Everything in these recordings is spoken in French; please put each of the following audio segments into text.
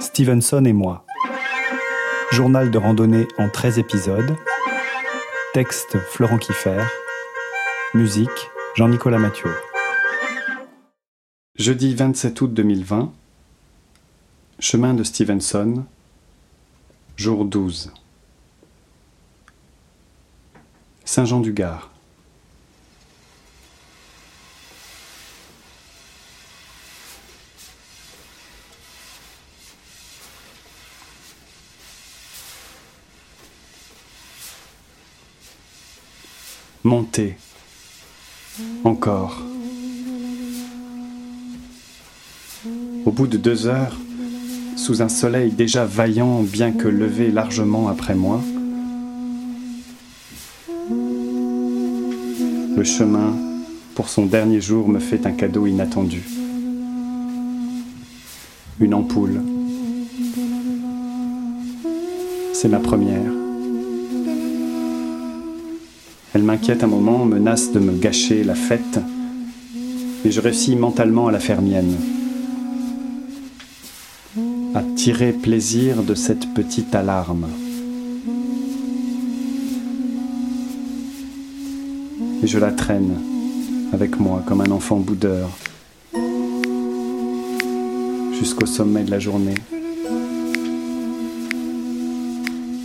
Stevenson et moi. Journal de randonnée en 13 épisodes. Texte Florent Kiffer. Musique Jean-Nicolas Mathieu. Jeudi 27 août 2020. Chemin de Stevenson. Jour 12. Saint-Jean-du-Gard. Monter. Encore. Au bout de deux heures, sous un soleil déjà vaillant bien que levé largement après moi, le chemin, pour son dernier jour, me fait un cadeau inattendu. Une ampoule. C'est ma première. Elle m'inquiète un moment, menace de me gâcher la fête, mais je réussis mentalement à la faire mienne. À tirer plaisir de cette petite alarme. Et je la traîne avec moi comme un enfant boudeur jusqu'au sommet de la journée.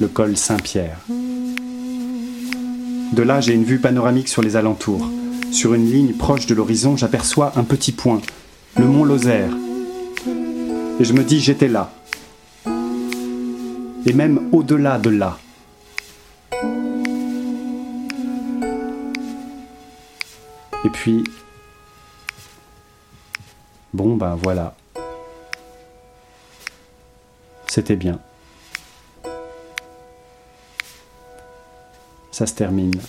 Le col Saint-Pierre. De là, j'ai une vue panoramique sur les alentours. Sur une ligne proche de l'horizon, j'aperçois un petit point, le mont Lozère. Et je me dis, j'étais là. Et même au-delà de là. Et puis, bon ben voilà. C'était bien. Ça se termine.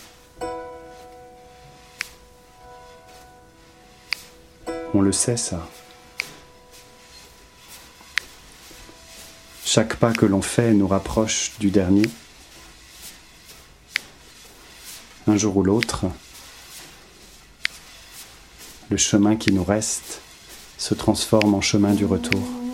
On le sait ça. Chaque pas que l'on fait nous rapproche du dernier. Un jour ou l'autre, le chemin qui nous reste se transforme en chemin du retour.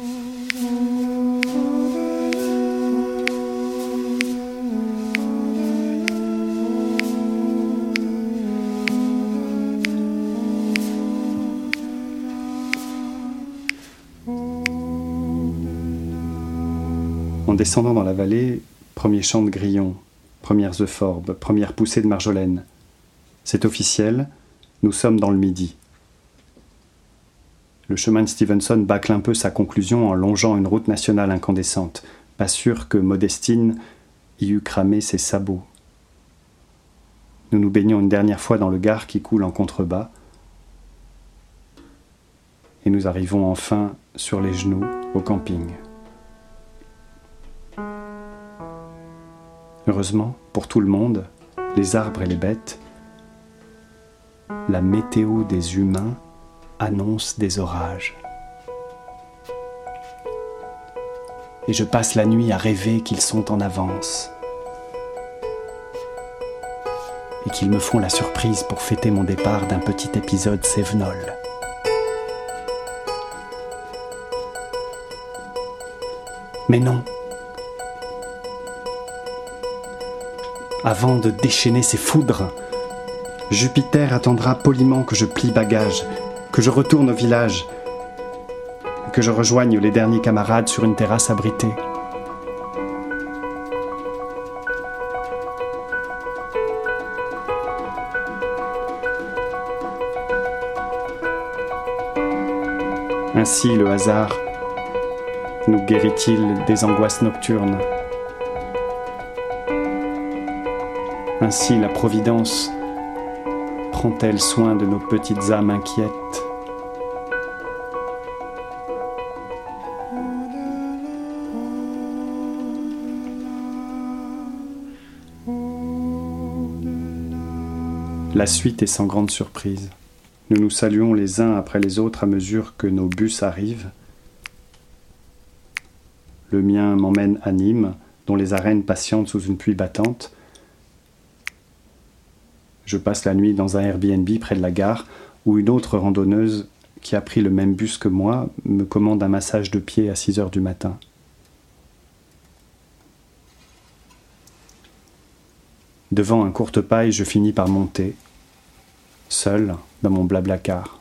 En descendant dans la vallée, premier chant de grillon, premières euphorbes, première poussée de marjolaine. C'est officiel, nous sommes dans le midi. Le chemin de Stevenson bâcle un peu sa conclusion en longeant une route nationale incandescente, pas sûr que Modestine y eût cramé ses sabots. Nous nous baignons une dernière fois dans le Gard qui coule en contrebas, et nous arrivons enfin sur les genoux au camping. Heureusement, pour tout le monde, les arbres et les bêtes, la météo des humains annonce des orages. Et je passe la nuit à rêver qu'ils sont en avance et qu'ils me font la surprise pour fêter mon départ d'un petit épisode sévenol. Mais non, avant de déchaîner ses foudres. Jupiter attendra poliment que je plie bagage, que je retourne au village, que je rejoigne les derniers camarades sur une terrasse abritée. Ainsi le hasard nous guérit-il des angoisses nocturnes. Ainsi la Providence prend-elle soin de nos petites âmes inquiètes La suite est sans grande surprise. Nous nous saluons les uns après les autres à mesure que nos bus arrivent. Le mien m'emmène à Nîmes, dont les arènes patientent sous une pluie battante. Je passe la nuit dans un Airbnb près de la gare où une autre randonneuse qui a pris le même bus que moi me commande un massage de pied à 6 heures du matin. Devant un courte paille, je finis par monter, seul, dans mon blablacar.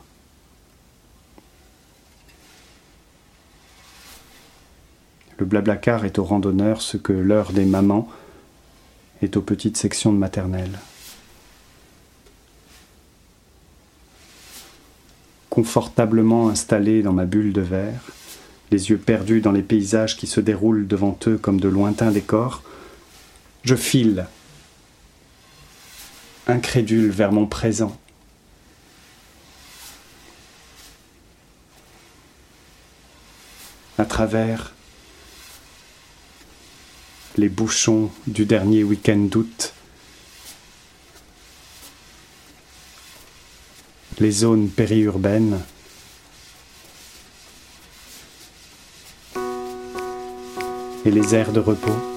Le blablacar est aux randonneurs ce que l'heure des mamans est aux petites sections de maternelle. Confortablement installé dans ma bulle de verre, les yeux perdus dans les paysages qui se déroulent devant eux comme de lointains décors, je file, incrédule vers mon présent. À travers les bouchons du dernier week-end d'août, les zones périurbaines, et les aires de repos.